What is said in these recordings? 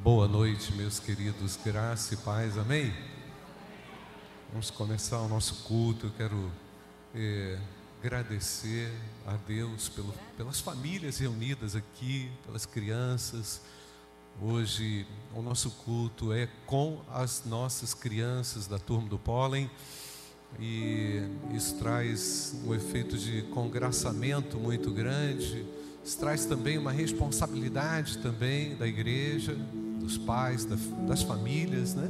Boa noite, meus queridos, graça e paz, amém? Vamos começar o nosso culto. Eu quero é, agradecer a Deus pelo, pelas famílias reunidas aqui, pelas crianças. Hoje o nosso culto é com as nossas crianças da turma do pólen e isso traz um efeito de congraçamento muito grande. Isso traz também uma responsabilidade também da igreja, dos pais, das famílias, né?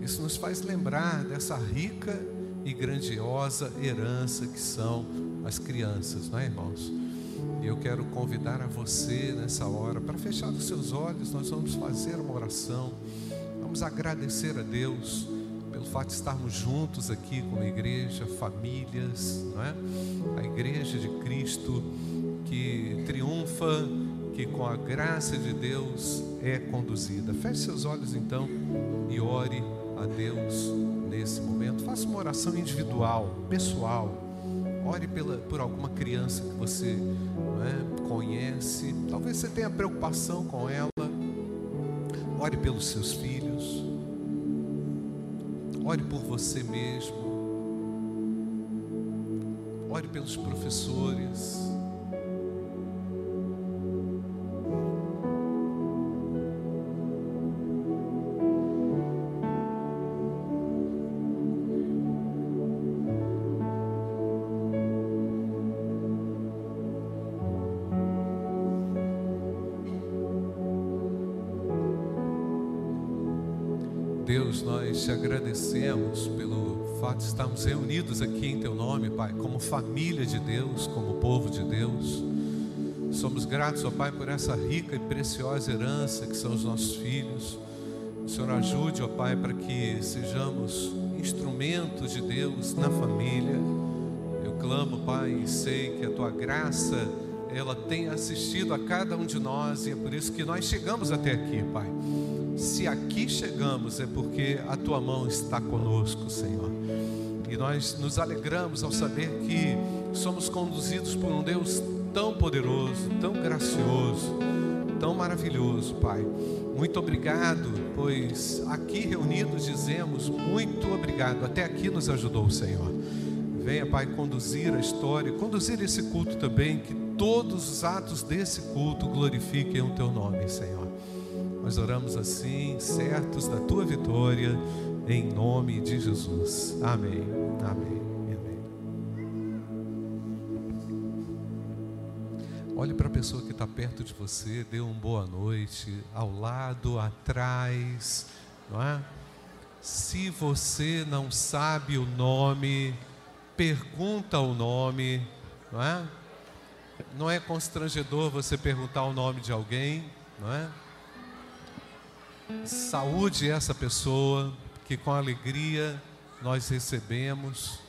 Isso nos faz lembrar dessa rica e grandiosa herança que são as crianças, não é, irmãos? E eu quero convidar a você nessa hora para fechar os seus olhos, nós vamos fazer uma oração. Vamos agradecer a Deus pelo fato de estarmos juntos aqui como igreja, famílias, não é? A igreja de Cristo que triunfa que com a graça de Deus é conduzida. Feche seus olhos então e ore a Deus nesse momento. Faça uma oração individual, pessoal. Ore pela, por alguma criança que você é, conhece. Talvez você tenha preocupação com ela. Ore pelos seus filhos. Ore por você mesmo. Ore pelos professores. Agradecemos pelo fato de estarmos reunidos aqui em Teu nome, Pai, como família de Deus, como povo de Deus. Somos gratos, ó Pai, por essa rica e preciosa herança que são os nossos filhos. O Senhor ajude, ó Pai, para que sejamos instrumentos de Deus na família. Eu clamo, Pai, e sei que a Tua graça, ela tem assistido a cada um de nós e é por isso que nós chegamos até aqui, Pai se aqui chegamos é porque a tua mão está conosco, Senhor. E nós nos alegramos ao saber que somos conduzidos por um Deus tão poderoso, tão gracioso, tão maravilhoso, Pai. Muito obrigado, pois aqui reunidos dizemos muito obrigado. Até aqui nos ajudou o Senhor. Venha, Pai, conduzir a história, conduzir esse culto também, que todos os atos desse culto glorifiquem o teu nome, Senhor. Nós oramos assim, certos da tua vitória, em nome de Jesus. Amém. Amém. Amém. Olhe para a pessoa que está perto de você, dê uma boa noite, ao lado, atrás, não é? Se você não sabe o nome, pergunta o nome, não é? Não é constrangedor você perguntar o nome de alguém, não é? Saúde essa pessoa que com alegria nós recebemos.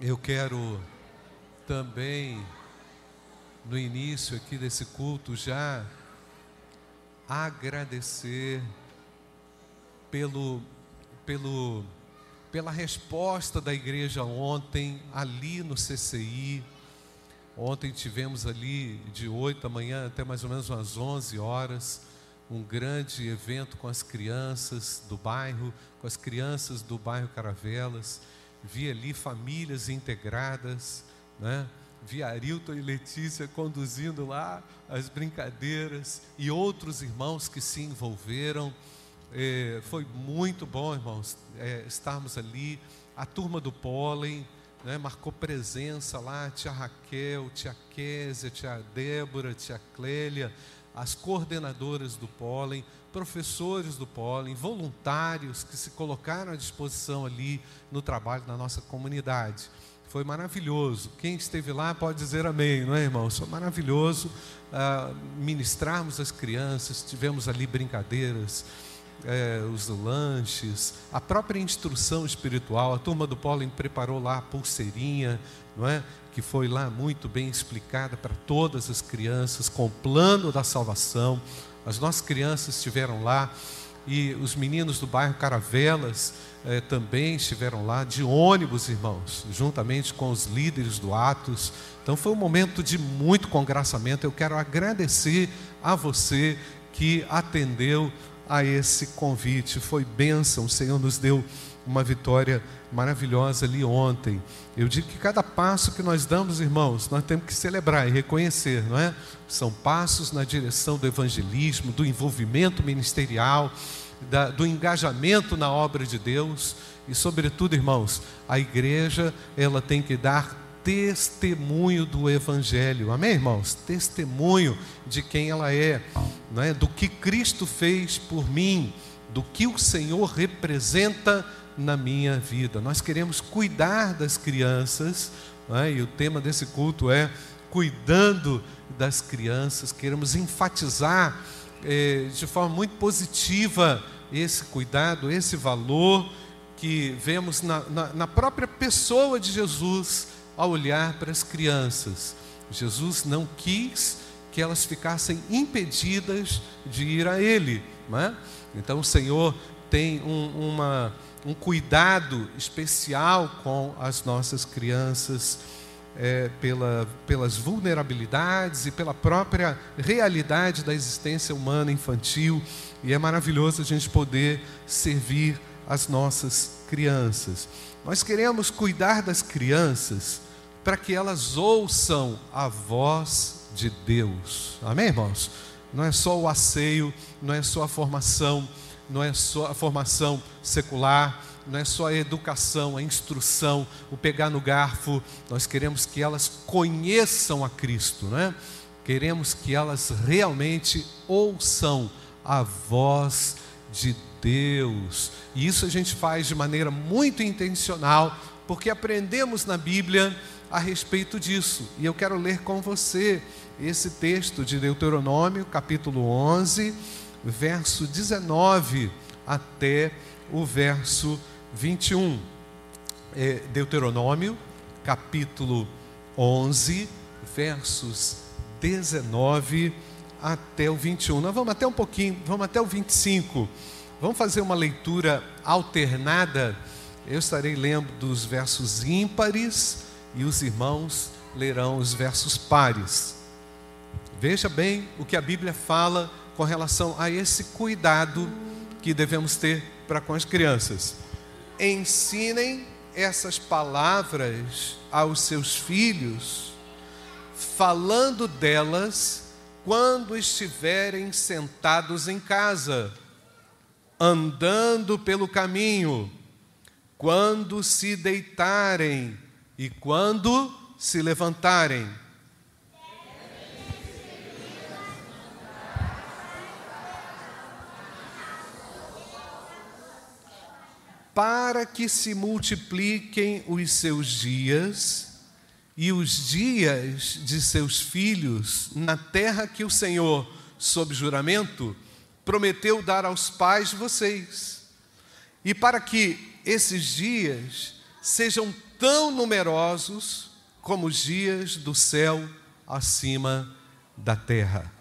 Eu quero também, no início aqui desse culto, já agradecer pelo, pelo, pela resposta da igreja ontem, ali no CCI. Ontem tivemos ali de 8 da manhã até mais ou menos umas 11 horas um grande evento com as crianças do bairro, com as crianças do bairro Caravelas. Vi ali famílias integradas, né? Vi Arilton e Letícia conduzindo lá as brincadeiras e outros irmãos que se envolveram. É, foi muito bom, irmãos, é, estarmos ali. A turma do pólen né, marcou presença lá, tia Raquel, tia Késia, tia Débora, tia Clélia, as coordenadoras do pólen, professores do pólen, voluntários que se colocaram à disposição ali no trabalho na nossa comunidade. Foi maravilhoso. Quem esteve lá pode dizer amém, não é, irmãos? Foi maravilhoso uh, ministrarmos as crianças, tivemos ali brincadeiras, eh, os lanches, a própria instrução espiritual. A turma do pólen preparou lá a pulseirinha, não é? que foi lá muito bem explicada para todas as crianças, com o plano da salvação. As nossas crianças estiveram lá e os meninos do bairro Caravelas eh, também estiveram lá, de ônibus, irmãos, juntamente com os líderes do Atos. Então foi um momento de muito congraçamento. Eu quero agradecer a você que atendeu a esse convite. Foi bênção, o Senhor nos deu uma vitória maravilhosa ali ontem. Eu digo que cada passo que nós damos, irmãos, nós temos que celebrar e reconhecer, não é? São passos na direção do evangelismo, do envolvimento ministerial, da, do engajamento na obra de Deus e, sobretudo, irmãos, a igreja ela tem que dar testemunho do Evangelho. Amém, irmãos? Testemunho de quem ela é, não é? do que Cristo fez por mim, do que o Senhor representa na minha vida. Nós queremos cuidar das crianças, é? e o tema desse culto é cuidando das crianças. Queremos enfatizar eh, de forma muito positiva esse cuidado, esse valor que vemos na, na, na própria pessoa de Jesus ao olhar para as crianças. Jesus não quis que elas ficassem impedidas de ir a Ele. É? Então o Senhor tem um, uma, um cuidado especial com as nossas crianças, é, pela, pelas vulnerabilidades e pela própria realidade da existência humana infantil. E é maravilhoso a gente poder servir as nossas crianças. Nós queremos cuidar das crianças para que elas ouçam a voz de Deus. Amém, irmãos? Não é só o asseio, não é só a formação, não é só a formação secular, não é só a educação, a instrução, o pegar no garfo. Nós queremos que elas conheçam a Cristo, não é? Queremos que elas realmente ouçam a voz de Deus. E isso a gente faz de maneira muito intencional, porque aprendemos na Bíblia a respeito disso. E eu quero ler com você esse texto de Deuteronômio, capítulo 11, verso 19 até o verso 21. É, Deuteronômio, capítulo 11, versos 19 até o 21. Nós vamos até um pouquinho, vamos até o 25. Vamos fazer uma leitura alternada. Eu estarei lendo dos versos ímpares e os irmãos lerão os versos pares. Veja bem o que a Bíblia fala com relação a esse cuidado que devemos ter para com as crianças. Ensinem essas palavras aos seus filhos, falando delas quando estiverem sentados em casa, andando pelo caminho, quando se deitarem e quando se levantarem. Para que se multipliquem os seus dias e os dias de seus filhos na terra que o Senhor, sob juramento, prometeu dar aos pais de vocês, e para que esses dias sejam tão numerosos como os dias do céu acima da terra.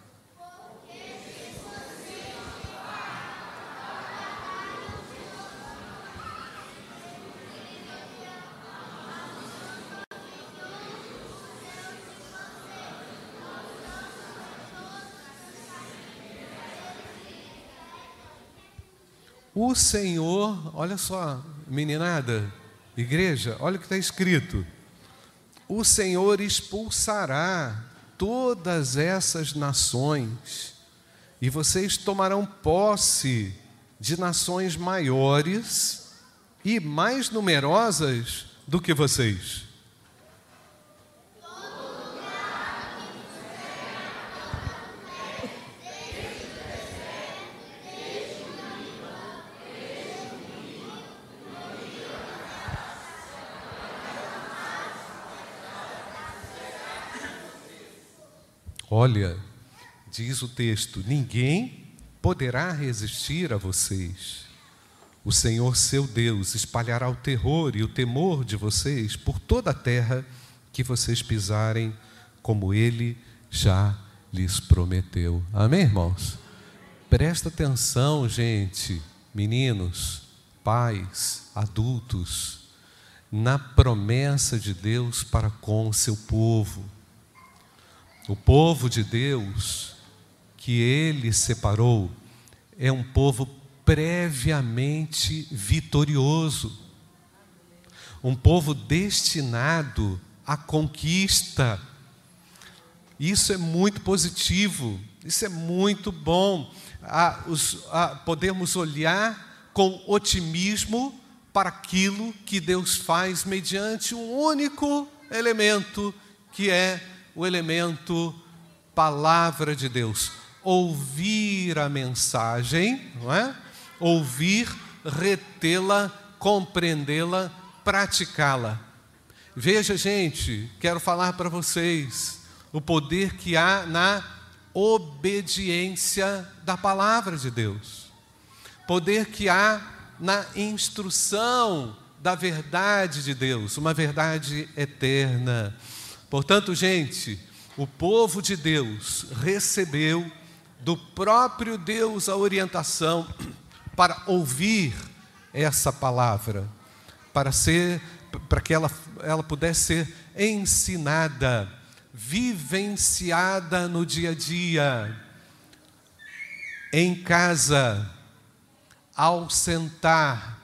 O Senhor, olha só, meninada, Igreja, olha o que está escrito: o Senhor expulsará todas essas nações, e vocês tomarão posse de nações maiores e mais numerosas do que vocês. Olha, diz o texto: ninguém poderá resistir a vocês. O Senhor seu Deus espalhará o terror e o temor de vocês por toda a terra que vocês pisarem, como ele já lhes prometeu. Amém, irmãos? Presta atenção, gente, meninos, pais, adultos, na promessa de Deus para com o seu povo. O povo de Deus que ele separou é um povo previamente vitorioso, um povo destinado à conquista. Isso é muito positivo, isso é muito bom. Ah, os, ah, podemos olhar com otimismo para aquilo que Deus faz mediante um único elemento, que é o elemento palavra de Deus. Ouvir a mensagem, não é? Ouvir, retê-la, compreendê-la, praticá-la. Veja, gente, quero falar para vocês o poder que há na obediência da palavra de Deus. Poder que há na instrução da verdade de Deus, uma verdade eterna. Portanto, gente, o povo de Deus recebeu do próprio Deus a orientação para ouvir essa palavra, para ser para que ela, ela pudesse ser ensinada, vivenciada no dia a dia, em casa, ao sentar,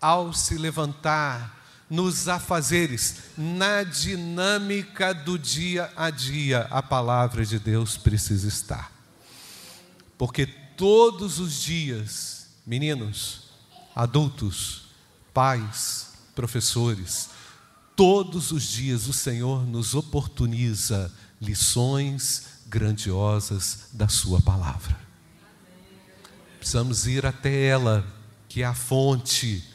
ao se levantar, nos afazeres, na dinâmica do dia a dia, a palavra de Deus precisa estar. Porque todos os dias, meninos, adultos, pais, professores, todos os dias o Senhor nos oportuniza lições grandiosas da Sua palavra. Precisamos ir até ela, que é a fonte.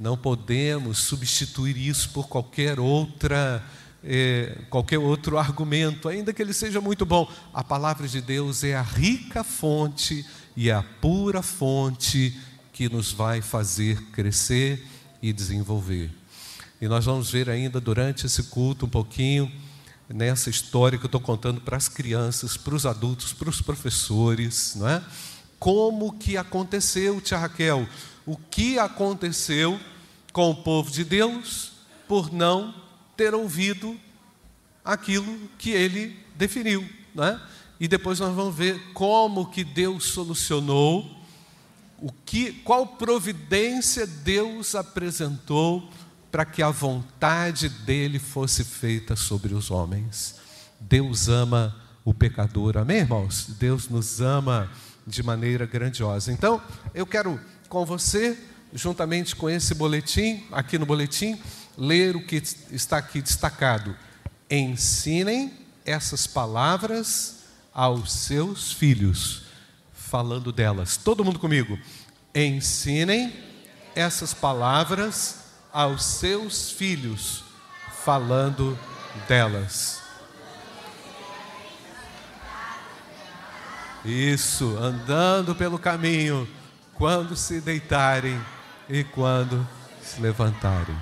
Não podemos substituir isso por qualquer outra, é, qualquer outro argumento, ainda que ele seja muito bom. A palavra de Deus é a rica fonte e a pura fonte que nos vai fazer crescer e desenvolver. E nós vamos ver ainda durante esse culto um pouquinho nessa história que eu estou contando para as crianças, para os adultos, para os professores, não é? como que aconteceu, tia Raquel, o que aconteceu com o povo de Deus por não ter ouvido aquilo que ele definiu, né? E depois nós vamos ver como que Deus solucionou, o que, qual providência Deus apresentou para que a vontade dele fosse feita sobre os homens. Deus ama o pecador, amém, irmãos? Deus nos ama de maneira grandiosa. Então, eu quero com você, juntamente com esse boletim, aqui no boletim, ler o que está aqui destacado. Ensinem essas palavras aos seus filhos, falando delas. Todo mundo comigo. Ensinem essas palavras aos seus filhos, falando delas. Isso, andando pelo caminho, quando se deitarem e quando se levantarem.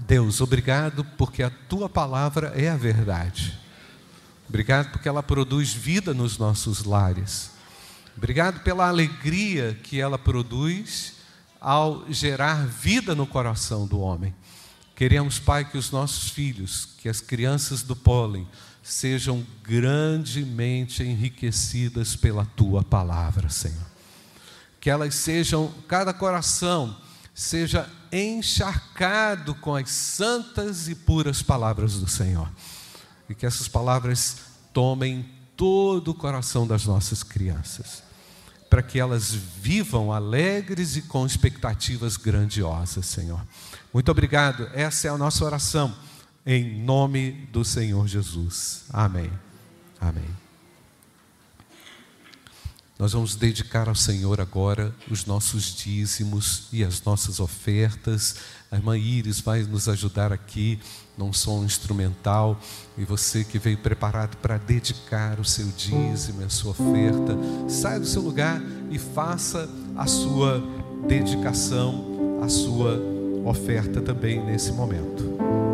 Deus, obrigado porque a tua palavra é a verdade. Obrigado porque ela produz vida nos nossos lares. Obrigado pela alegria que ela produz ao gerar vida no coração do homem. Queremos, Pai, que os nossos filhos, que as crianças do pólen, sejam grandemente enriquecidas pela tua palavra, Senhor. Que elas sejam, cada coração seja encharcado com as santas e puras palavras do Senhor. E que essas palavras tomem todo o coração das nossas crianças, para que elas vivam alegres e com expectativas grandiosas, Senhor. Muito obrigado. Essa é a nossa oração em nome do Senhor Jesus. Amém. Amém. Nós vamos dedicar ao Senhor agora os nossos dízimos e as nossas ofertas. A irmã Iris vai nos ajudar aqui num som instrumental. E você que veio preparado para dedicar o seu dízimo, a sua oferta, saia do seu lugar e faça a sua dedicação, a sua oferta também nesse momento.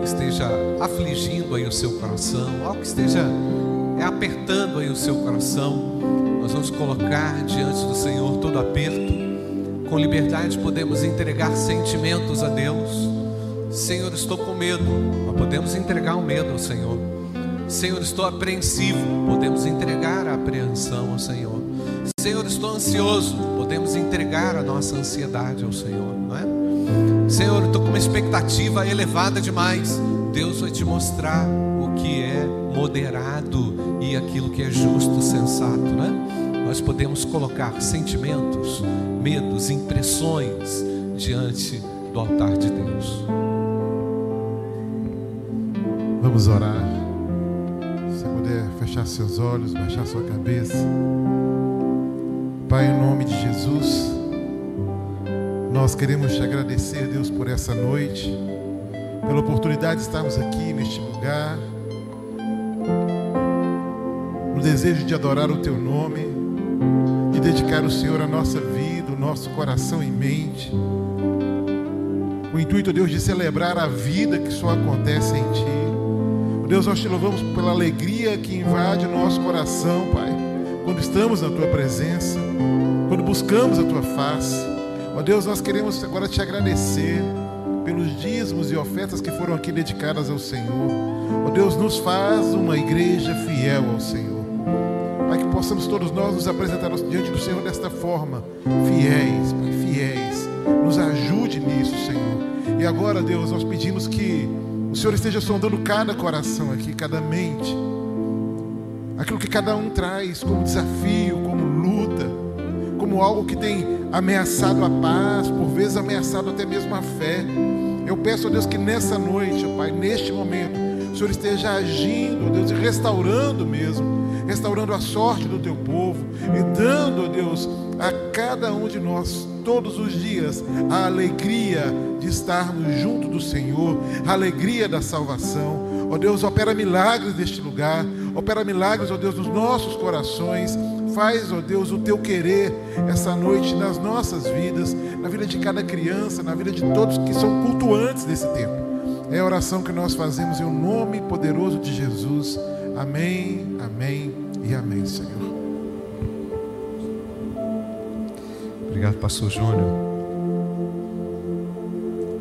Que esteja afligindo aí o seu coração, algo que esteja é, apertando aí o seu coração. Nós vamos colocar diante do Senhor todo aperto. Com liberdade podemos entregar sentimentos a Deus. Senhor, estou com medo. Nós podemos entregar o medo ao Senhor. Senhor, estou apreensivo. Podemos entregar a apreensão ao Senhor. Senhor, estou ansioso. Podemos entregar a nossa ansiedade ao Senhor, não é? Senhor, estou com uma expectativa elevada demais. Deus vai te mostrar o que é moderado e aquilo que é justo, sensato, né? Nós podemos colocar sentimentos, medos, impressões diante do altar de Deus. Vamos orar. Se puder fechar seus olhos, baixar sua cabeça. Pai, em nome de Jesus, nós queremos te agradecer, Deus, por essa noite, pela oportunidade de estarmos aqui neste lugar, no desejo de adorar o Teu nome, de dedicar o Senhor a nossa vida, o nosso coração e mente, o intuito, Deus, de celebrar a vida que só acontece em Ti. Deus, nós te louvamos pela alegria que invade o nosso coração, Pai, quando estamos na Tua presença quando buscamos a tua face. Ó Deus, nós queremos agora te agradecer pelos dízimos e ofertas que foram aqui dedicadas ao Senhor. Ó Deus, nos faz uma igreja fiel ao Senhor. Pai, que possamos todos nós nos apresentar diante do Senhor desta forma, fiéis, fiéis. Nos ajude nisso, Senhor. E agora, Deus, nós pedimos que o Senhor esteja sondando cada coração aqui, cada mente. Aquilo que cada um traz como desafio, como luta como algo que tem ameaçado a paz, por vezes ameaçado até mesmo a fé. Eu peço a Deus que nessa noite, Pai, neste momento, o Senhor esteja agindo, Deus, e restaurando mesmo, restaurando a sorte do teu povo e dando, Deus, a cada um de nós, todos os dias, a alegria de estarmos junto do Senhor, a alegria da salvação. Ó Deus, opera milagres neste lugar, opera milagres, ó Deus, nos nossos corações Faz, ó Deus, o teu querer essa noite nas nossas vidas, na vida de cada criança, na vida de todos que são cultuantes desse tempo. É a oração que nós fazemos em o nome poderoso de Jesus. Amém, amém e amém, Senhor. Obrigado, Pastor Júnior.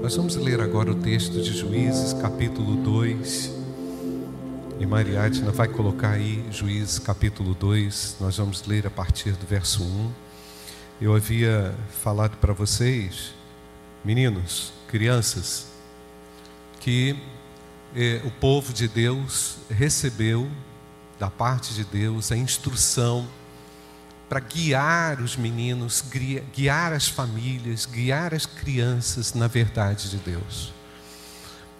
Nós vamos ler agora o texto de Juízes, capítulo 2. E Mariadna vai colocar aí Juízes capítulo 2, nós vamos ler a partir do verso 1. Eu havia falado para vocês, meninos, crianças, que eh, o povo de Deus recebeu da parte de Deus a instrução para guiar os meninos, guiar as famílias, guiar as crianças na verdade de Deus.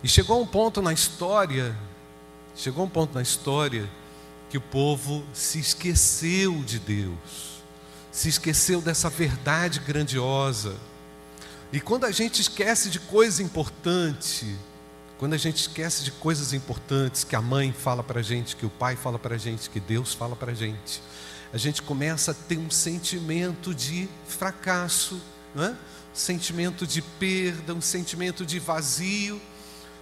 E chegou um ponto na história Chegou um ponto na história que o povo se esqueceu de Deus, se esqueceu dessa verdade grandiosa. E quando a gente esquece de coisa importante, quando a gente esquece de coisas importantes que a mãe fala para a gente, que o pai fala para a gente, que Deus fala para a gente, a gente começa a ter um sentimento de fracasso, não é? sentimento de perda, um sentimento de vazio,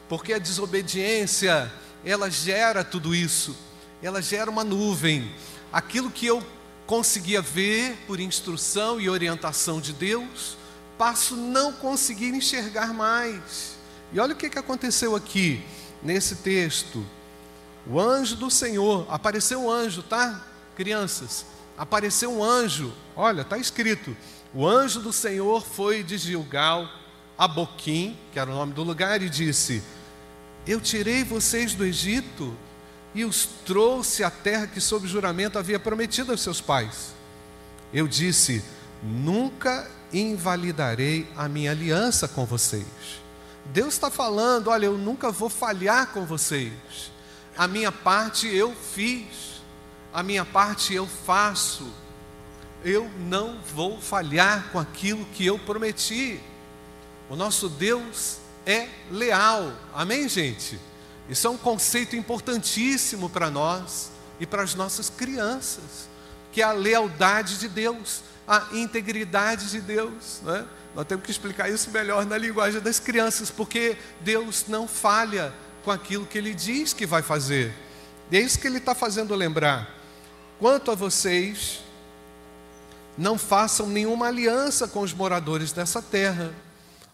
porque a desobediência ela gera tudo isso. Ela gera uma nuvem. Aquilo que eu conseguia ver por instrução e orientação de Deus, passo não conseguir enxergar mais. E olha o que, que aconteceu aqui nesse texto. O anjo do Senhor, apareceu um anjo, tá? Crianças, apareceu um anjo. Olha, está escrito: o anjo do Senhor foi de Gilgal a Boquim, que era o nome do lugar, e disse: eu tirei vocês do Egito e os trouxe à terra que, sob juramento, havia prometido aos seus pais. Eu disse: Nunca invalidarei a minha aliança com vocês. Deus está falando: Olha, eu nunca vou falhar com vocês. A minha parte eu fiz, a minha parte eu faço. Eu não vou falhar com aquilo que eu prometi. O nosso Deus é leal. Amém, gente? Isso é um conceito importantíssimo para nós, e para as nossas crianças, que é a lealdade de Deus, a integridade de Deus. Né? Nós temos que explicar isso melhor na linguagem das crianças, porque Deus não falha com aquilo que Ele diz que vai fazer. E é isso que Ele está fazendo lembrar. Quanto a vocês, não façam nenhuma aliança com os moradores dessa terra.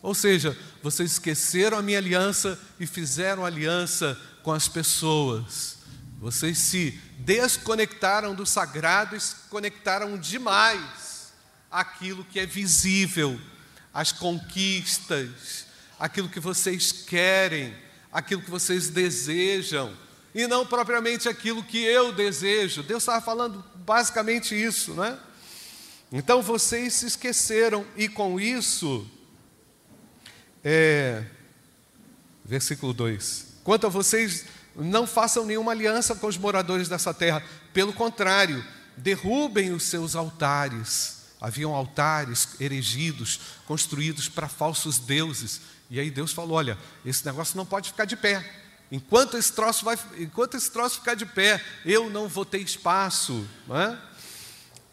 Ou seja, vocês esqueceram a minha aliança e fizeram aliança com as pessoas. Vocês se desconectaram do sagrado e se conectaram demais àquilo que é visível, às conquistas, aquilo que vocês querem, aquilo que vocês desejam, e não propriamente aquilo que eu desejo. Deus estava falando basicamente isso, não é? Então vocês se esqueceram, e com isso, é, versículo 2: Quanto a vocês, não façam nenhuma aliança com os moradores dessa terra, pelo contrário, derrubem os seus altares. Haviam altares erigidos, construídos para falsos deuses. E aí Deus falou: olha, esse negócio não pode ficar de pé. Enquanto esse troço, vai, enquanto esse troço ficar de pé, eu não vou ter espaço. Não é?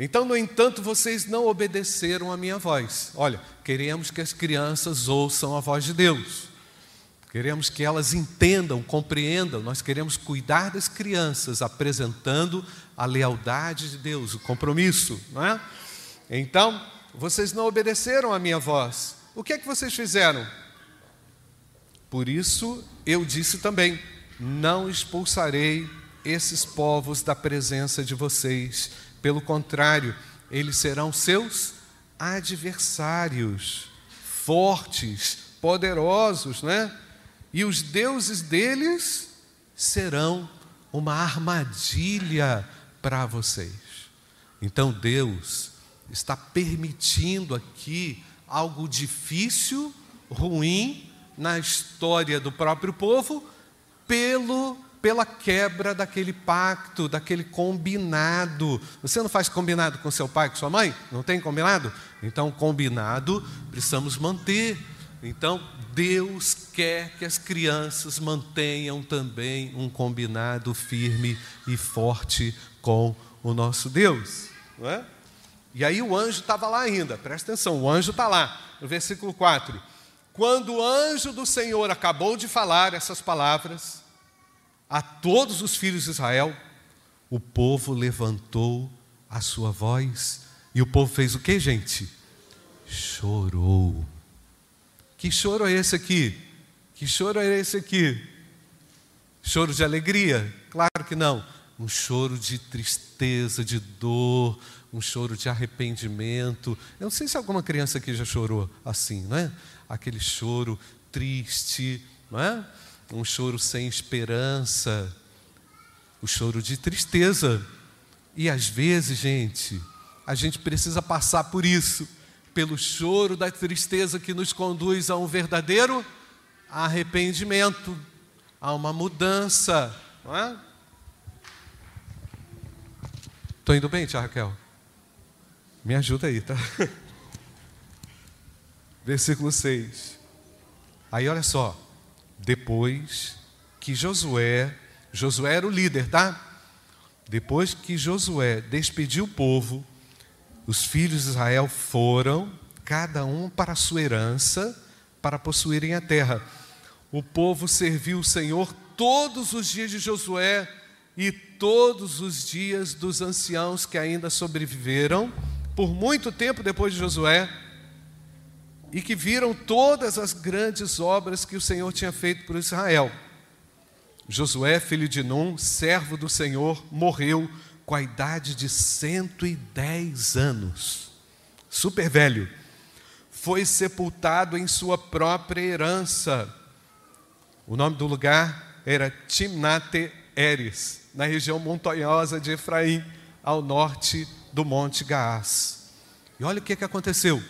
Então, no entanto, vocês não obedeceram a minha voz. Olha, queremos que as crianças ouçam a voz de Deus. Queremos que elas entendam, compreendam. Nós queremos cuidar das crianças, apresentando a lealdade de Deus, o compromisso, não é? Então, vocês não obedeceram a minha voz. O que é que vocês fizeram? Por isso eu disse também: não expulsarei esses povos da presença de vocês pelo contrário, eles serão seus adversários, fortes, poderosos, né? E os deuses deles serão uma armadilha para vocês. Então Deus está permitindo aqui algo difícil, ruim na história do próprio povo, pelo pela quebra daquele pacto, daquele combinado. Você não faz combinado com seu pai, com sua mãe? Não tem combinado? Então, combinado precisamos manter. Então, Deus quer que as crianças mantenham também um combinado firme e forte com o nosso Deus. Não é? E aí o anjo estava lá ainda, presta atenção, o anjo está lá, no versículo 4. Quando o anjo do Senhor acabou de falar essas palavras, a todos os filhos de Israel, o povo levantou a sua voz. E o povo fez o que, gente? Chorou. Que choro é esse aqui? Que choro é esse aqui? Choro de alegria? Claro que não. Um choro de tristeza, de dor, um choro de arrependimento. Eu não sei se alguma criança aqui já chorou assim, não é? Aquele choro triste, não é? Um choro sem esperança, o choro de tristeza. E às vezes, gente, a gente precisa passar por isso, pelo choro da tristeza que nos conduz a um verdadeiro arrependimento, a uma mudança, não é? Estou indo bem, tia Raquel? Me ajuda aí, tá? Versículo 6. Aí olha só. Depois que Josué, Josué era o líder, tá? Depois que Josué despediu o povo, os filhos de Israel foram, cada um para a sua herança, para possuírem a terra. O povo serviu o Senhor todos os dias de Josué e todos os dias dos anciãos que ainda sobreviveram, por muito tempo depois de Josué, e que viram todas as grandes obras que o Senhor tinha feito por Israel. Josué, filho de Num, servo do Senhor, morreu com a idade de 110 anos, super velho. Foi sepultado em sua própria herança. O nome do lugar era Timnate Eres, na região montanhosa de Efraim, ao norte do Monte Gaás. E olha o que, que aconteceu.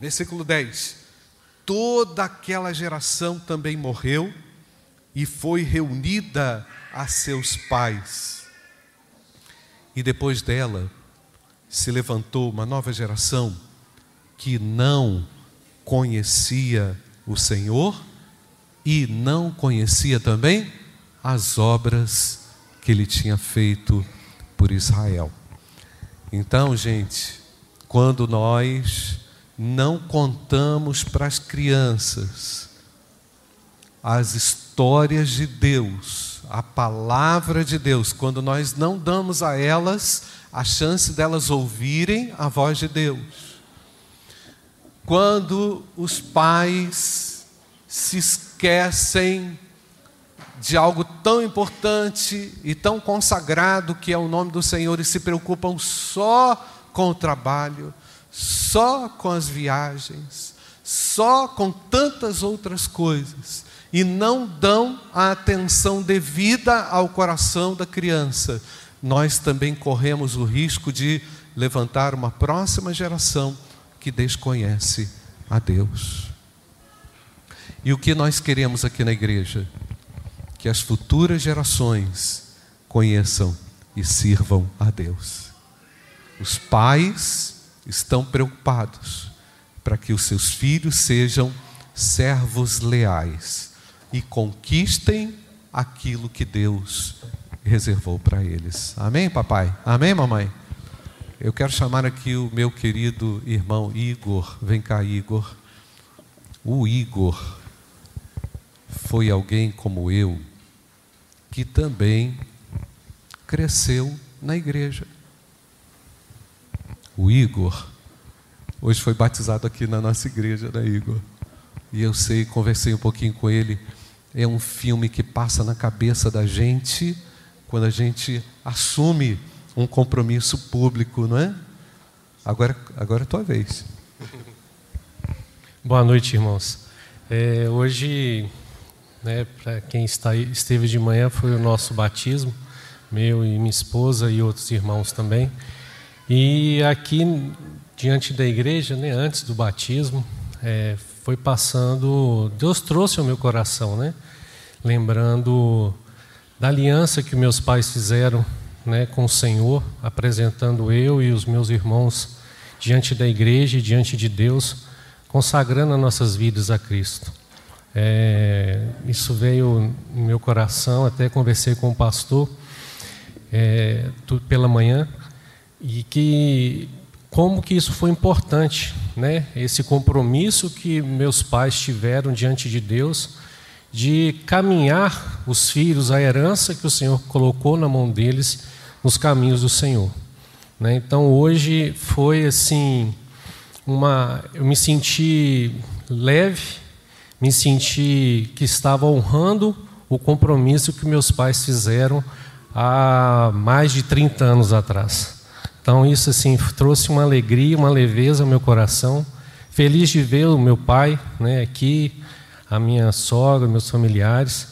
Versículo 10: Toda aquela geração também morreu e foi reunida a seus pais. E depois dela se levantou uma nova geração que não conhecia o Senhor e não conhecia também as obras que ele tinha feito por Israel. Então, gente, quando nós não contamos para as crianças as histórias de Deus, a palavra de Deus, quando nós não damos a elas a chance delas ouvirem a voz de Deus, quando os pais se esquecem de algo tão importante e tão consagrado que é o nome do Senhor e se preocupam só com o trabalho, só com as viagens, só com tantas outras coisas e não dão a atenção devida ao coração da criança, nós também corremos o risco de levantar uma próxima geração que desconhece a Deus. E o que nós queremos aqui na igreja? Que as futuras gerações conheçam e sirvam a Deus. Os pais estão preocupados para que os seus filhos sejam servos leais e conquistem aquilo que Deus reservou para eles. Amém, papai? Amém, mamãe? Eu quero chamar aqui o meu querido irmão Igor. Vem cá, Igor. O Igor foi alguém como eu que também cresceu na igreja. O Igor hoje foi batizado aqui na nossa igreja, né, Igor? E eu sei, conversei um pouquinho com ele. É um filme que passa na cabeça da gente quando a gente assume um compromisso público, não é? Agora, agora é a tua vez. Boa noite, irmãos. É, hoje, né, para quem está, esteve de manhã, foi o nosso batismo, meu e minha esposa e outros irmãos também. E aqui, diante da igreja, né, antes do batismo, é, foi passando, Deus trouxe ao meu coração, né, lembrando da aliança que meus pais fizeram né, com o Senhor, apresentando eu e os meus irmãos diante da igreja e diante de Deus, consagrando as nossas vidas a Cristo. É, isso veio no meu coração, até conversei com o pastor é, pela manhã, e que como que isso foi importante, né? Esse compromisso que meus pais tiveram diante de Deus de caminhar os filhos, a herança que o Senhor colocou na mão deles, nos caminhos do Senhor. Né? Então hoje foi assim uma, eu me senti leve, me senti que estava honrando o compromisso que meus pais fizeram há mais de 30 anos atrás. Então isso assim trouxe uma alegria, uma leveza ao meu coração. Feliz de ver o meu pai, né, aqui a minha sogra, meus familiares.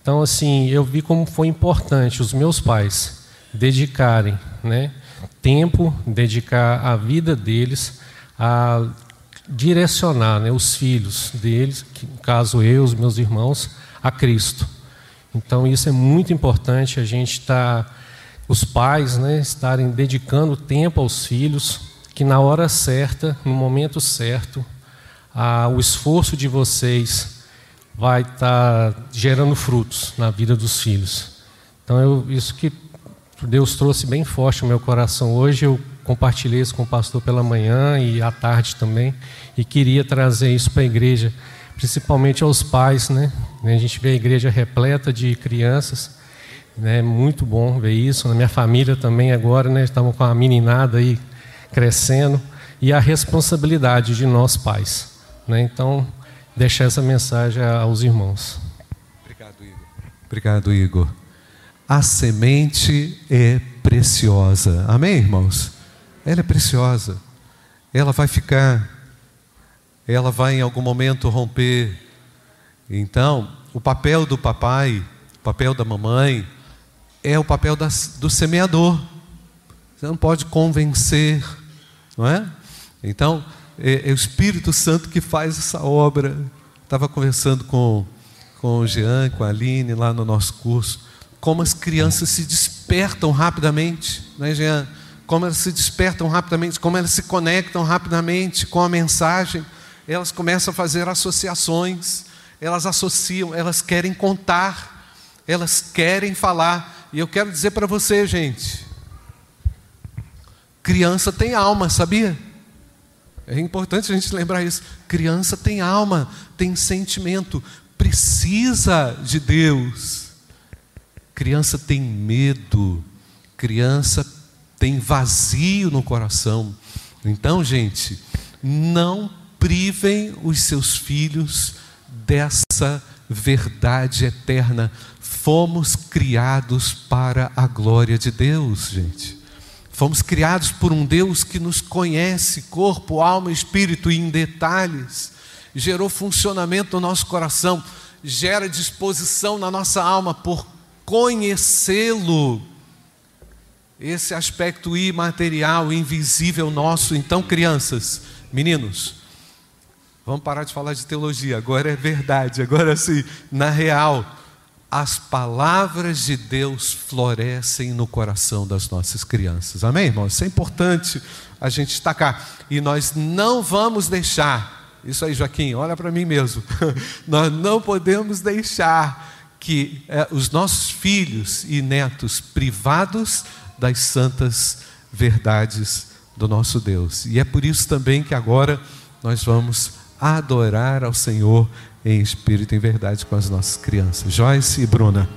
Então, assim, eu vi como foi importante os meus pais dedicarem né, tempo, dedicar a vida deles a direcionar né, os filhos deles, no caso eu, os meus irmãos, a Cristo. Então, isso é muito importante, a gente está, os pais, né, estarem dedicando tempo aos filhos, que na hora certa, no momento certo, a, o esforço de vocês vai estar tá gerando frutos na vida dos filhos. Então, eu, isso que Deus trouxe bem forte no meu coração hoje, eu compartilhei isso com o pastor pela manhã e à tarde também, e queria trazer isso para a igreja, principalmente aos pais, né? A gente vê a igreja repleta de crianças, né? Muito bom ver isso. Na minha família também agora, né? Estamos com a meninada aí crescendo e a responsabilidade de nós pais, né? Então, deixar essa mensagem aos irmãos. Obrigado, Igor. Obrigado, Igor. A semente é preciosa. Amém, irmãos? Ela é preciosa. Ela vai ficar, ela vai em algum momento romper. Então, o papel do papai, o papel da mamãe, é o papel do semeador. Você não pode convencer, não é? Então, é, é o Espírito Santo que faz essa obra. Estava conversando com, com o Jean, com a Aline, lá no nosso curso, como as crianças se despertam rapidamente, né, Jean? Como elas se despertam rapidamente, como elas se conectam rapidamente com a mensagem, elas começam a fazer associações, elas associam, elas querem contar, elas querem falar. E eu quero dizer para você, gente, criança tem alma, sabia? É importante a gente lembrar isso. Criança tem alma, tem sentimento, precisa de Deus. Criança tem medo, criança tem vazio no coração. Então, gente, não privem os seus filhos dessa verdade eterna. Fomos criados para a glória de Deus, gente. Fomos criados por um Deus que nos conhece, corpo, alma espírito, e em detalhes. Gerou funcionamento no nosso coração, gera disposição na nossa alma por conhecê-lo. Esse aspecto imaterial, invisível nosso. Então, crianças, meninos, vamos parar de falar de teologia, agora é verdade, agora sim, na real as palavras de Deus florescem no coração das nossas crianças. Amém, irmãos? Isso é importante a gente destacar. E nós não vamos deixar, isso aí, Joaquim, olha para mim mesmo. nós não podemos deixar que é, os nossos filhos e netos privados das santas verdades do nosso Deus. E é por isso também que agora nós vamos adorar ao Senhor em espírito e em verdade com as nossas crianças. Joyce e Bruna.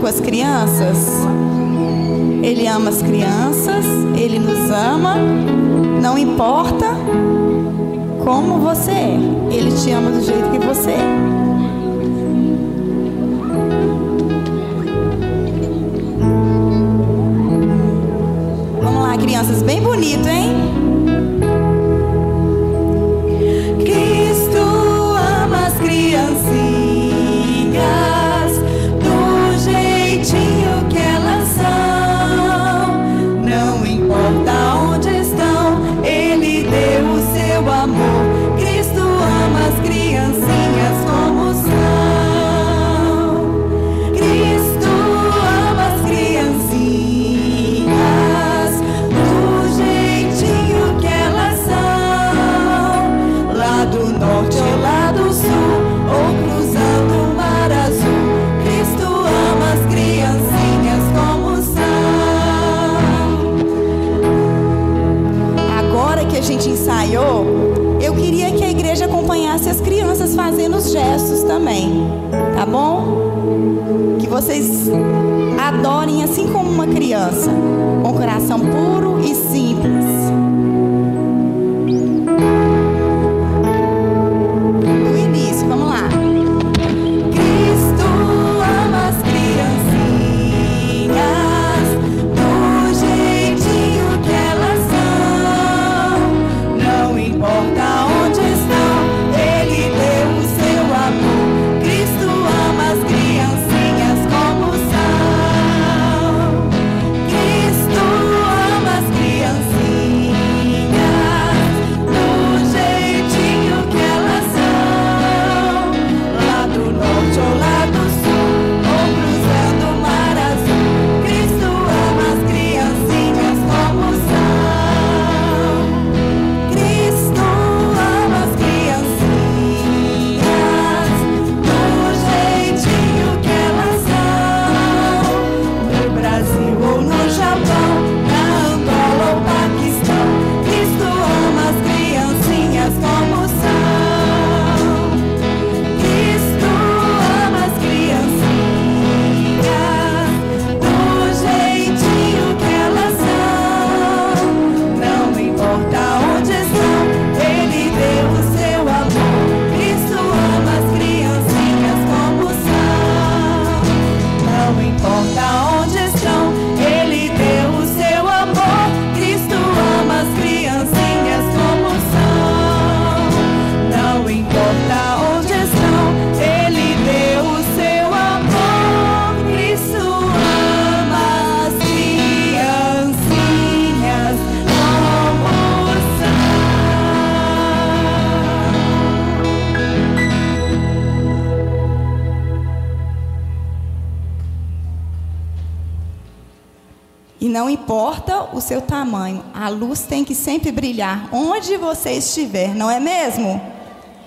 Com as crianças? Ele ama as crianças, ele nos ama, não importa como você é, ele te ama do jeito que você é. Vamos lá, crianças, bem bonito, hein? Adorem assim como uma criança, com coração puro sempre brilhar onde você estiver, não é mesmo?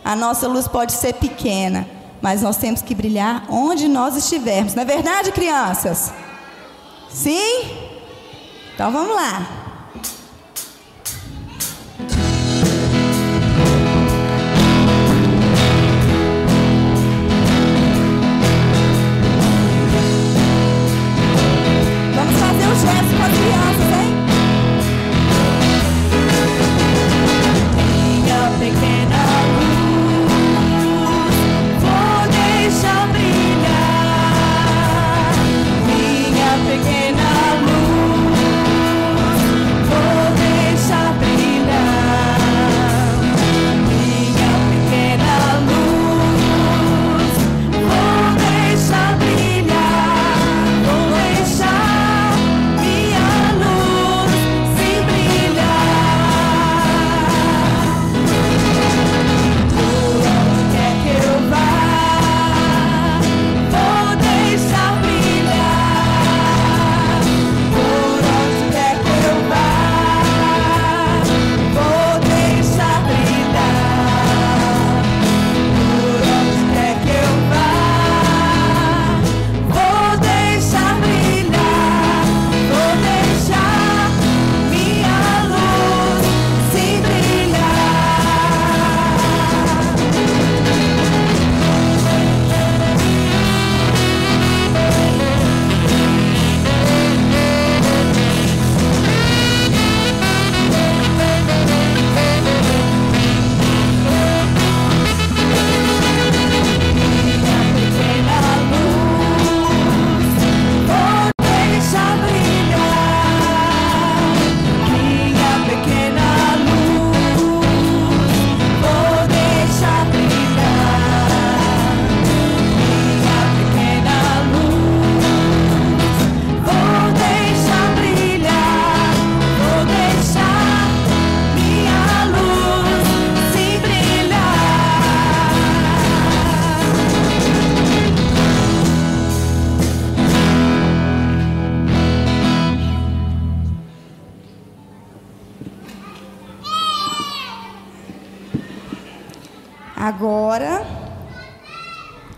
A nossa luz pode ser pequena, mas nós temos que brilhar onde nós estivermos. Não é verdade, crianças? Sim? Então vamos lá.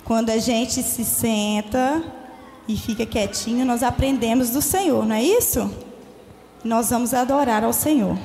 Quando a gente se senta e fica quietinho, nós aprendemos do Senhor, não é isso? Nós vamos adorar ao Senhor.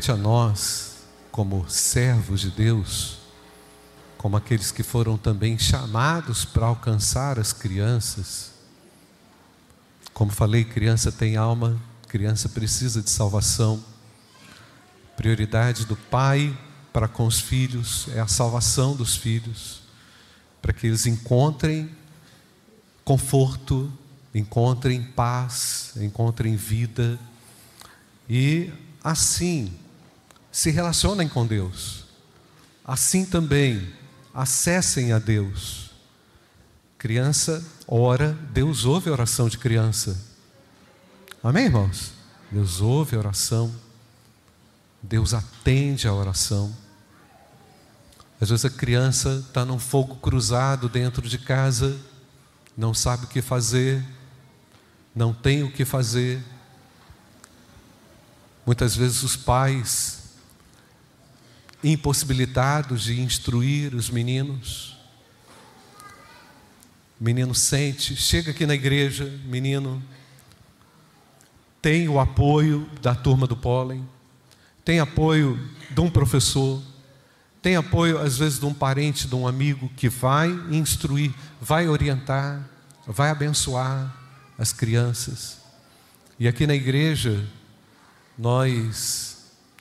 Compete a nós, como servos de Deus, como aqueles que foram também chamados para alcançar as crianças. Como falei, criança tem alma, criança precisa de salvação. Prioridade do pai para com os filhos é a salvação dos filhos, para que eles encontrem conforto, encontrem paz, encontrem vida e assim se relacionem com Deus. Assim também acessem a Deus. Criança ora, Deus ouve a oração de criança. Amém, irmãos? Deus ouve a oração. Deus atende a oração. Às vezes a criança está num fogo cruzado dentro de casa, não sabe o que fazer, não tem o que fazer, Muitas vezes os pais impossibilitados de instruir os meninos. Menino sente, chega aqui na igreja, menino tem o apoio da turma do pólen, tem apoio de um professor, tem apoio às vezes de um parente, de um amigo que vai instruir, vai orientar, vai abençoar as crianças. E aqui na igreja nós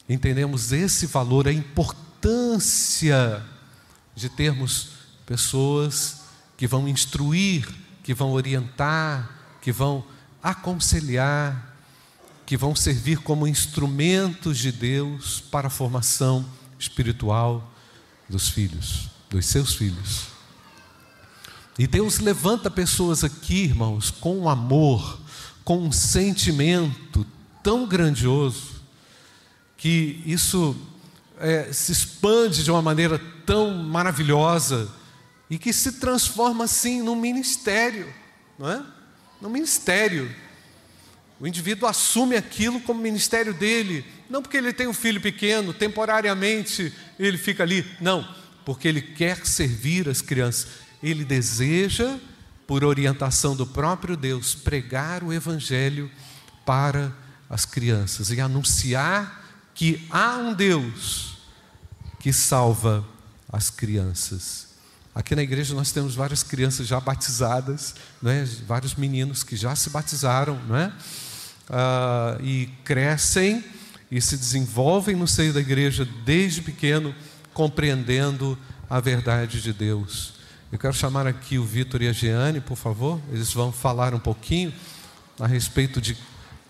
entendemos esse valor, a importância de termos pessoas que vão instruir, que vão orientar, que vão aconselhar, que vão servir como instrumentos de Deus para a formação espiritual dos filhos, dos seus filhos. E Deus levanta pessoas aqui, irmãos, com um amor, com um sentimento tão grandioso, que isso é, se expande de uma maneira tão maravilhosa e que se transforma assim num ministério, não é? Num ministério. O indivíduo assume aquilo como ministério dele, não porque ele tem um filho pequeno, temporariamente ele fica ali, não, porque ele quer servir as crianças. Ele deseja, por orientação do próprio Deus, pregar o evangelho para as crianças e anunciar que há um Deus que salva as crianças. Aqui na igreja nós temos várias crianças já batizadas, né? vários meninos que já se batizaram, não é? Ah, e crescem e se desenvolvem no seio da igreja desde pequeno, compreendendo a verdade de Deus. Eu quero chamar aqui o Vitor e a Jeane, por favor, eles vão falar um pouquinho a respeito de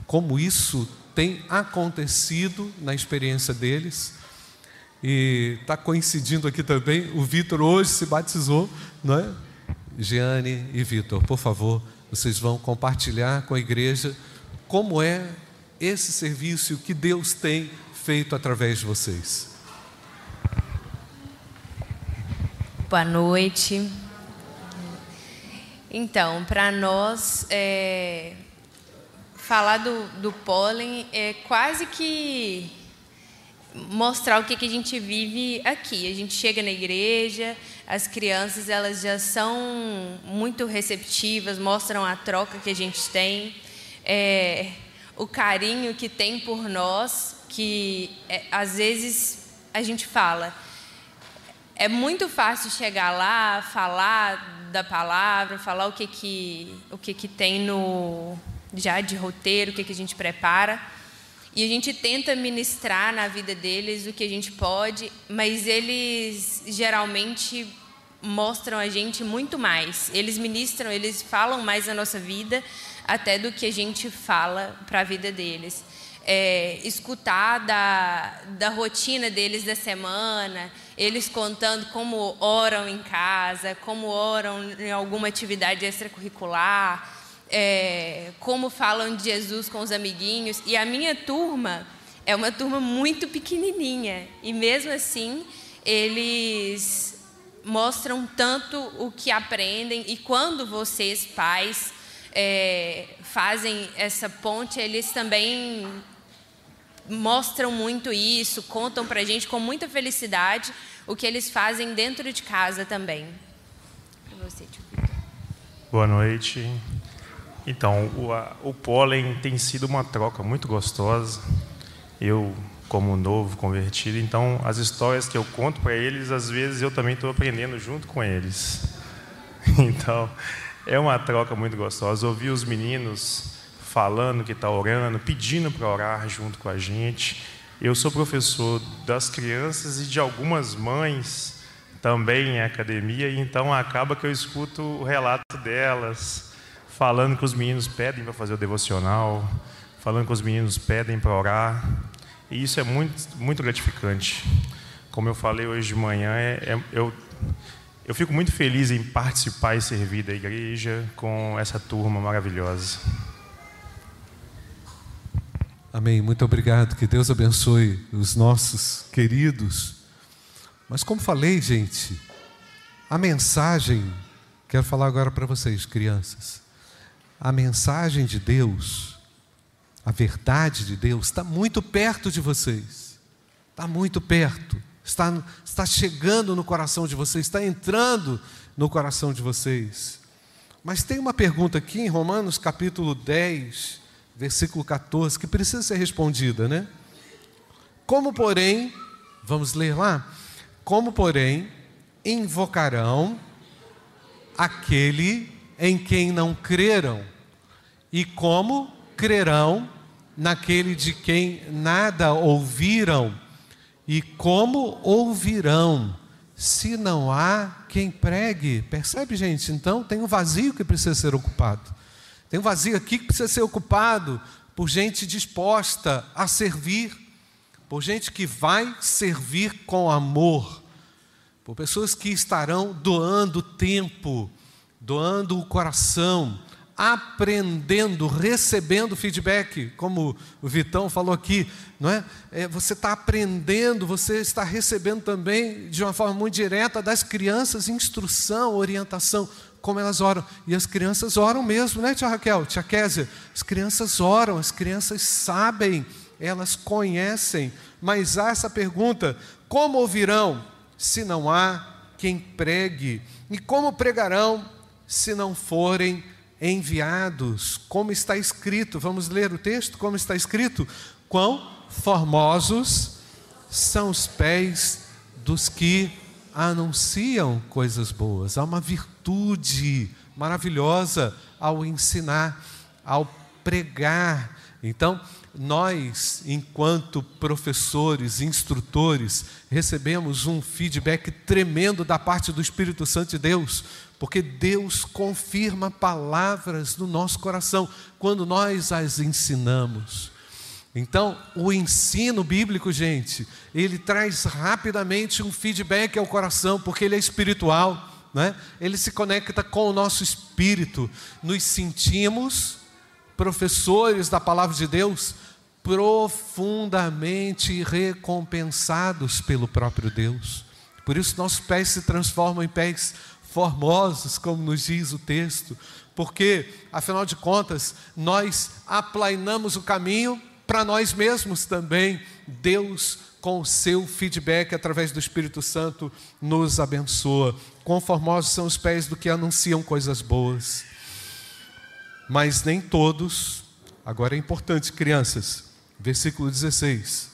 como isso tem acontecido na experiência deles. E está coincidindo aqui também, o Vitor hoje se batizou, não é? Giane e Vitor, por favor, vocês vão compartilhar com a igreja como é esse serviço que Deus tem feito através de vocês. Boa noite. Então, para nós, é, falar do, do pólen é quase que mostrar o que, que a gente vive aqui. A gente chega na igreja, as crianças elas já são muito receptivas, mostram a troca que a gente tem, é, o carinho que tem por nós, que é, às vezes a gente fala. É muito fácil chegar lá, falar da palavra, falar o que que o que que tem no já de roteiro, o que, que a gente prepara. E a gente tenta ministrar na vida deles o que a gente pode, mas eles geralmente mostram a gente muito mais. Eles ministram, eles falam mais na nossa vida até do que a gente fala para a vida deles. É, escutar da, da rotina deles da semana, eles contando como oram em casa, como oram em alguma atividade extracurricular é, como falam de Jesus com os amiguinhos. E a minha turma é uma turma muito pequenininha. E mesmo assim, eles mostram tanto o que aprendem. E quando vocês, pais, é, fazem essa ponte, eles também mostram muito isso, contam para a gente com muita felicidade o que eles fazem dentro de casa também. Você, Boa noite. Então, o, a, o pólen tem sido uma troca muito gostosa. Eu, como novo convertido, então as histórias que eu conto para eles, às vezes eu também estou aprendendo junto com eles. Então, é uma troca muito gostosa. Ouvir os meninos falando que está orando, pedindo para orar junto com a gente. Eu sou professor das crianças e de algumas mães também em academia, então acaba que eu escuto o relato delas falando que os meninos pedem para fazer o devocional, falando que os meninos pedem para orar. E isso é muito, muito gratificante. Como eu falei hoje de manhã, é, é, eu, eu fico muito feliz em participar e servir da igreja com essa turma maravilhosa. Amém. Muito obrigado. Que Deus abençoe os nossos queridos. Mas, como falei, gente, a mensagem, quero falar agora para vocês, crianças a mensagem de Deus a verdade de Deus está muito perto de vocês. Está muito perto. Está, está chegando no coração de vocês, está entrando no coração de vocês. Mas tem uma pergunta aqui em Romanos capítulo 10, versículo 14, que precisa ser respondida, né? Como, porém, vamos ler lá? Como, porém, invocarão aquele em quem não creram? E como crerão naquele de quem nada ouviram? E como ouvirão se não há quem pregue? Percebe, gente? Então tem um vazio que precisa ser ocupado. Tem um vazio aqui que precisa ser ocupado por gente disposta a servir, por gente que vai servir com amor, por pessoas que estarão doando tempo, doando o coração, aprendendo, recebendo feedback, como o Vitão falou aqui, não é? é você está aprendendo, você está recebendo também de uma forma muito direta das crianças instrução, orientação, como elas oram. E as crianças oram mesmo, né, tia Raquel, tia Kézia? As crianças oram, as crianças sabem, elas conhecem. Mas há essa pergunta: como ouvirão se não há quem pregue? E como pregarão se não forem enviados, como está escrito, vamos ler o texto, como está escrito: quão formosos são os pés dos que anunciam coisas boas. Há uma virtude maravilhosa ao ensinar, ao pregar. Então, nós, enquanto professores, instrutores, recebemos um feedback tremendo da parte do Espírito Santo de Deus, porque Deus confirma palavras no nosso coração quando nós as ensinamos. Então, o ensino bíblico, gente, ele traz rapidamente um feedback ao coração, porque ele é espiritual, né? ele se conecta com o nosso espírito. Nos sentimos professores da palavra de Deus, profundamente recompensados pelo próprio Deus. Por isso, nossos pés se transformam em pés formosos, como nos diz o texto, porque, afinal de contas, nós aplainamos o caminho para nós mesmos também. Deus, com o seu feedback através do Espírito Santo, nos abençoa. Quão formosos são os pés do que anunciam coisas boas. Mas nem todos, agora é importante, crianças, versículo 16.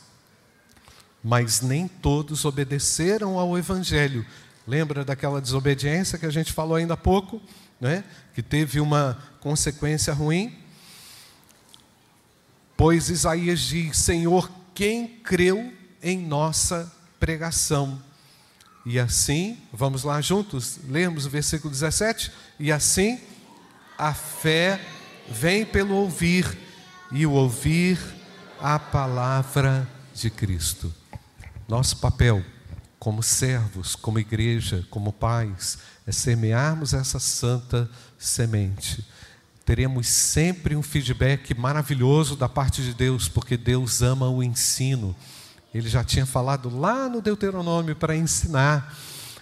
Mas nem todos obedeceram ao Evangelho Lembra daquela desobediência que a gente falou ainda há pouco, né? que teve uma consequência ruim? Pois Isaías diz: Senhor, quem creu em nossa pregação? E assim, vamos lá juntos, lemos o versículo 17: E assim a fé vem pelo ouvir, e o ouvir a palavra de Cristo. Nosso papel como servos, como igreja, como pais, é semearmos essa santa semente. Teremos sempre um feedback maravilhoso da parte de Deus, porque Deus ama o ensino. Ele já tinha falado lá no Deuteronômio para ensinar.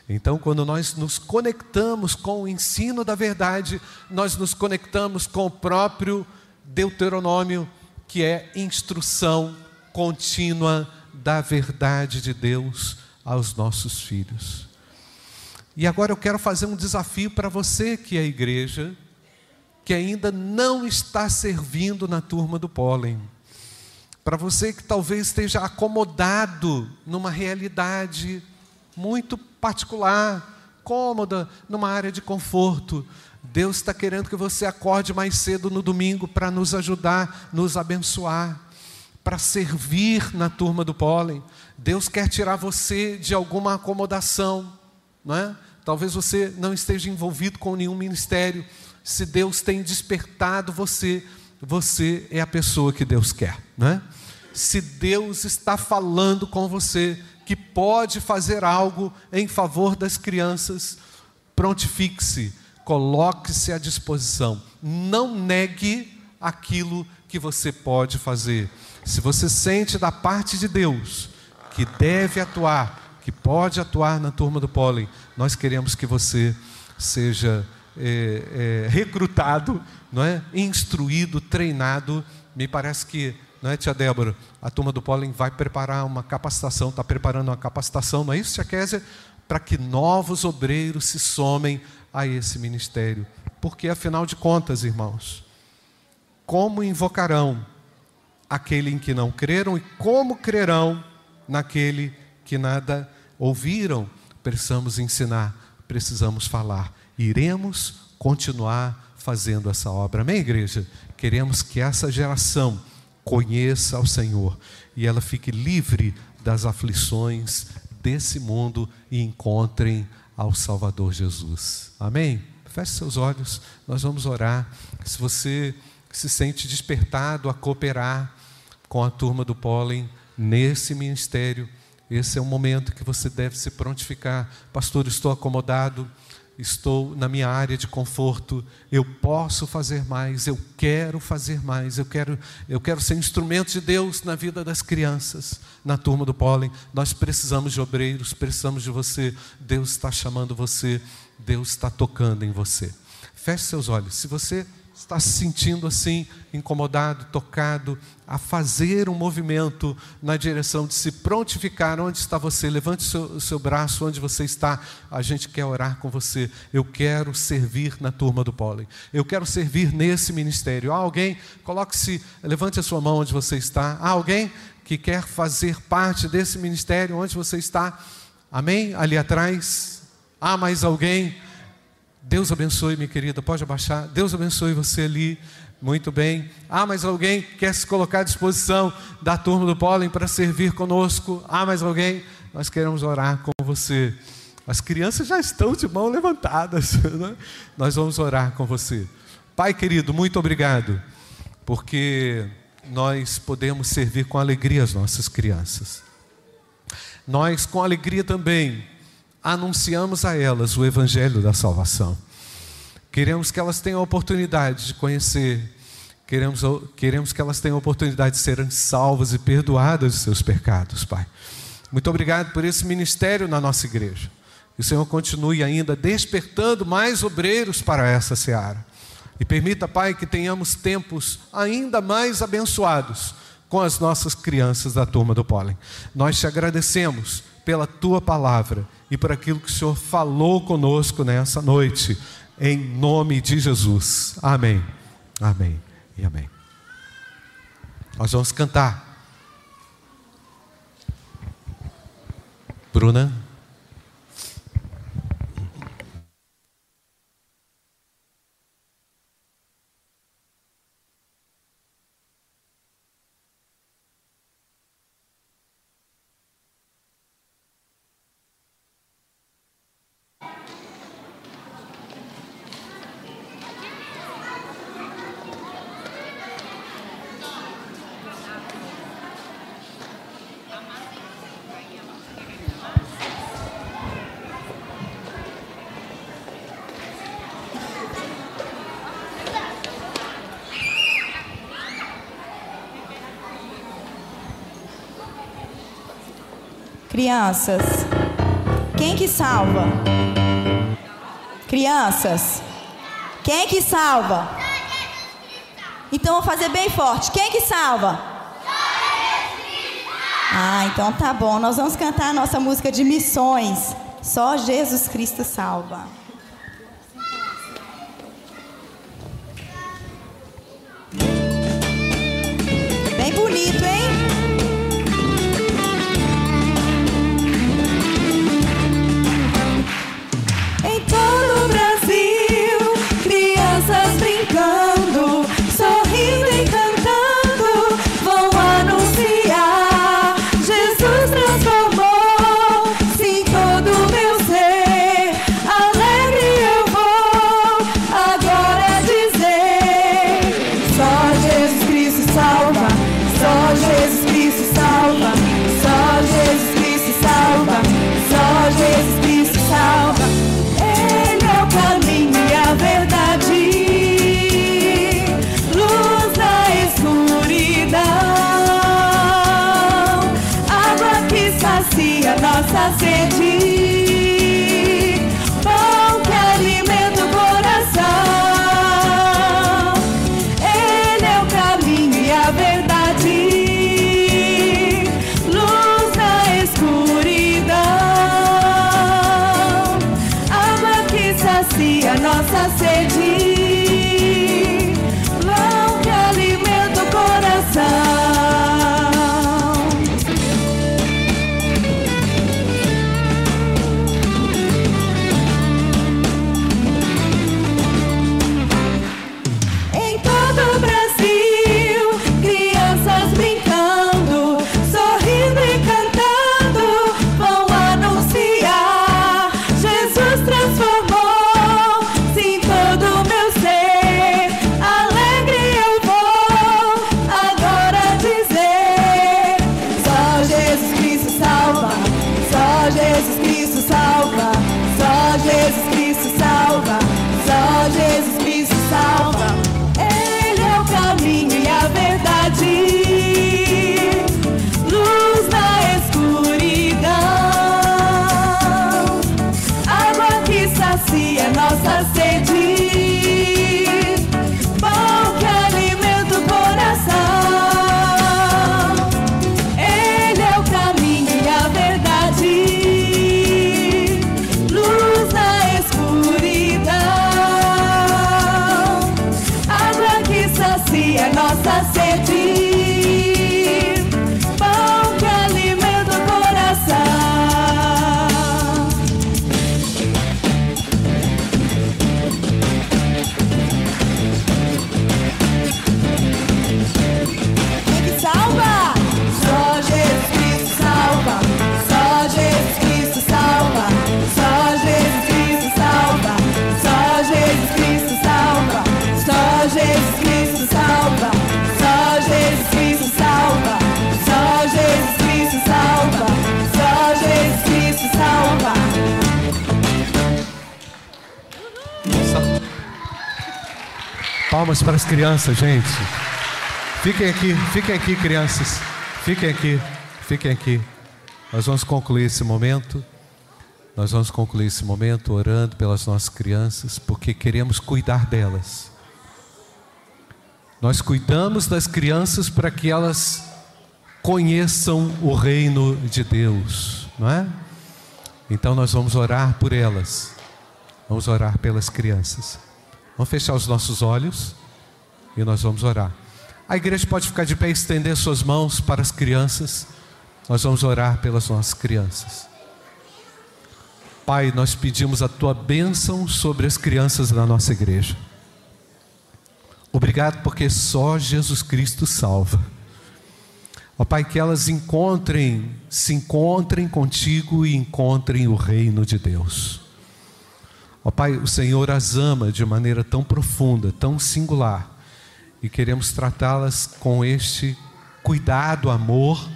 Então, quando nós nos conectamos com o ensino da verdade, nós nos conectamos com o próprio Deuteronômio, que é instrução contínua da verdade de Deus aos nossos filhos. E agora eu quero fazer um desafio para você que é igreja, que ainda não está servindo na turma do pólen. Para você que talvez esteja acomodado numa realidade muito particular, cômoda, numa área de conforto. Deus está querendo que você acorde mais cedo no domingo para nos ajudar, nos abençoar, para servir na turma do pólen. Deus quer tirar você de alguma acomodação, não é? Talvez você não esteja envolvido com nenhum ministério. Se Deus tem despertado você, você é a pessoa que Deus quer, não é? Se Deus está falando com você que pode fazer algo em favor das crianças, prontifique-se, coloque-se à disposição. Não negue aquilo que você pode fazer. Se você sente da parte de Deus que deve atuar, que pode atuar na turma do pólen, nós queremos que você seja é, é, recrutado, não é? instruído, treinado. Me parece que, não é, tia Débora, a turma do Pólen vai preparar uma capacitação, está preparando uma capacitação, não é isso, tia Kézia? Para que novos obreiros se somem a esse ministério. Porque, afinal de contas, irmãos, como invocarão aquele em que não creram e como crerão naquele que nada ouviram? Precisamos ensinar, precisamos falar. Iremos continuar fazendo essa obra. Amém, igreja? Queremos que essa geração conheça ao Senhor e ela fique livre das aflições desse mundo e encontrem ao Salvador Jesus. Amém? Feche seus olhos, nós vamos orar. Se você se sente despertado a cooperar com a turma do pólen nesse ministério, esse é o momento que você deve se prontificar. Pastor, estou acomodado, estou na minha área de conforto, eu posso fazer mais, eu quero fazer mais, eu quero, eu quero ser instrumento de Deus na vida das crianças, na turma do pólen. Nós precisamos de obreiros, precisamos de você. Deus está chamando você, Deus está tocando em você. Feche seus olhos. Se você está se sentindo assim, incomodado, tocado, a fazer um movimento na direção de se prontificar, onde está você? Levante o seu, seu braço onde você está. A gente quer orar com você. Eu quero servir na turma do pólen. Eu quero servir nesse ministério. Há alguém? Coloque-se, levante a sua mão onde você está. Há alguém que quer fazer parte desse ministério onde você está? Amém? Ali atrás. Há mais alguém? Deus abençoe, minha querida, pode abaixar. Deus abençoe você ali. Muito bem. Ah, mas alguém quer se colocar à disposição da turma do pólen para servir conosco? Ah, mas alguém? Nós queremos orar com você. As crianças já estão de mão levantadas. Né? Nós vamos orar com você. Pai querido, muito obrigado, porque nós podemos servir com alegria as nossas crianças. Nós, com alegria também, anunciamos a elas o Evangelho da salvação. Queremos que elas tenham a oportunidade de conhecer, queremos, queremos que elas tenham a oportunidade de serem salvas e perdoadas de seus pecados, Pai. Muito obrigado por esse ministério na nossa igreja. Que o Senhor continue ainda despertando mais obreiros para essa seara. E permita, Pai, que tenhamos tempos ainda mais abençoados com as nossas crianças da turma do pólen. Nós te agradecemos pela tua palavra e por aquilo que o Senhor falou conosco nessa noite, em nome de Jesus. Amém. Amém e amém. Nós vamos cantar. Bruna. Crianças, quem que salva? Crianças, quem que salva? Então vou fazer bem forte. Quem que salva? Ah, então tá bom. Nós vamos cantar a nossa música de missões. Só Jesus Cristo salva. sacia nossa sede. Palmas para as crianças, gente. Fiquem aqui, fiquem aqui, crianças. Fiquem aqui, fiquem aqui. Nós vamos concluir esse momento. Nós vamos concluir esse momento orando pelas nossas crianças, porque queremos cuidar delas. Nós cuidamos das crianças para que elas conheçam o reino de Deus, não é? Então nós vamos orar por elas. Vamos orar pelas crianças. Vamos fechar os nossos olhos e nós vamos orar. A igreja pode ficar de pé e estender suas mãos para as crianças. Nós vamos orar pelas nossas crianças. Pai, nós pedimos a tua bênção sobre as crianças da nossa igreja. Obrigado porque só Jesus Cristo salva. Ó Pai, que elas encontrem, se encontrem contigo e encontrem o reino de Deus. Ó Pai, o Senhor as ama de maneira tão profunda, tão singular, e queremos tratá-las com este cuidado, amor,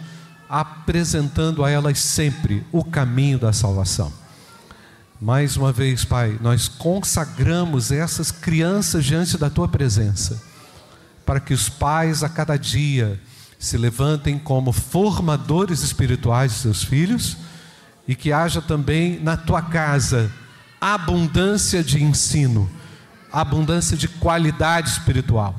apresentando a elas sempre o caminho da salvação. Mais uma vez, Pai, nós consagramos essas crianças diante da tua presença, para que os pais a cada dia se levantem como formadores espirituais de seus filhos e que haja também na tua casa abundância de ensino, abundância de qualidade espiritual.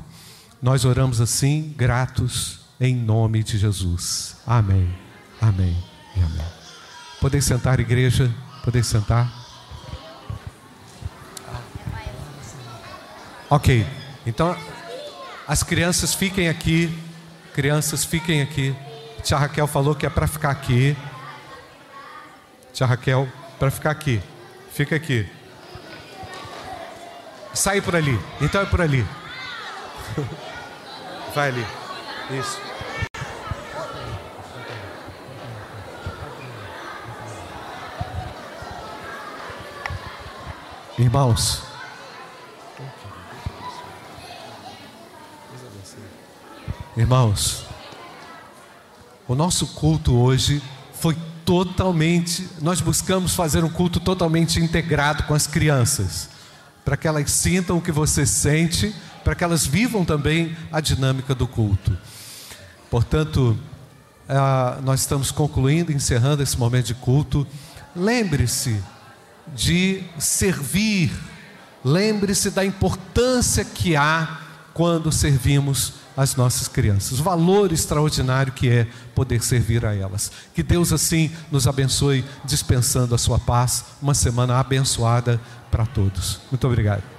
Nós oramos assim, gratos, em nome de Jesus. Amém, amém e amém. Podem sentar, igreja, podem sentar. Ok, então as crianças fiquem aqui, crianças fiquem aqui. Tia Raquel falou que é para ficar aqui. Tia Raquel, para ficar aqui. Fica aqui. Sai por ali. Então é por ali. Vai ali. Isso. Irmãos, irmãos, o nosso culto hoje foi totalmente, nós buscamos fazer um culto totalmente integrado com as crianças, para que elas sintam o que você sente, para que elas vivam também a dinâmica do culto. Portanto, nós estamos concluindo, encerrando esse momento de culto. Lembre-se de servir, lembre-se da importância que há quando servimos as nossas crianças. O valor extraordinário que é poder servir a elas. Que Deus assim nos abençoe, dispensando a sua paz. Uma semana abençoada para todos. Muito obrigado.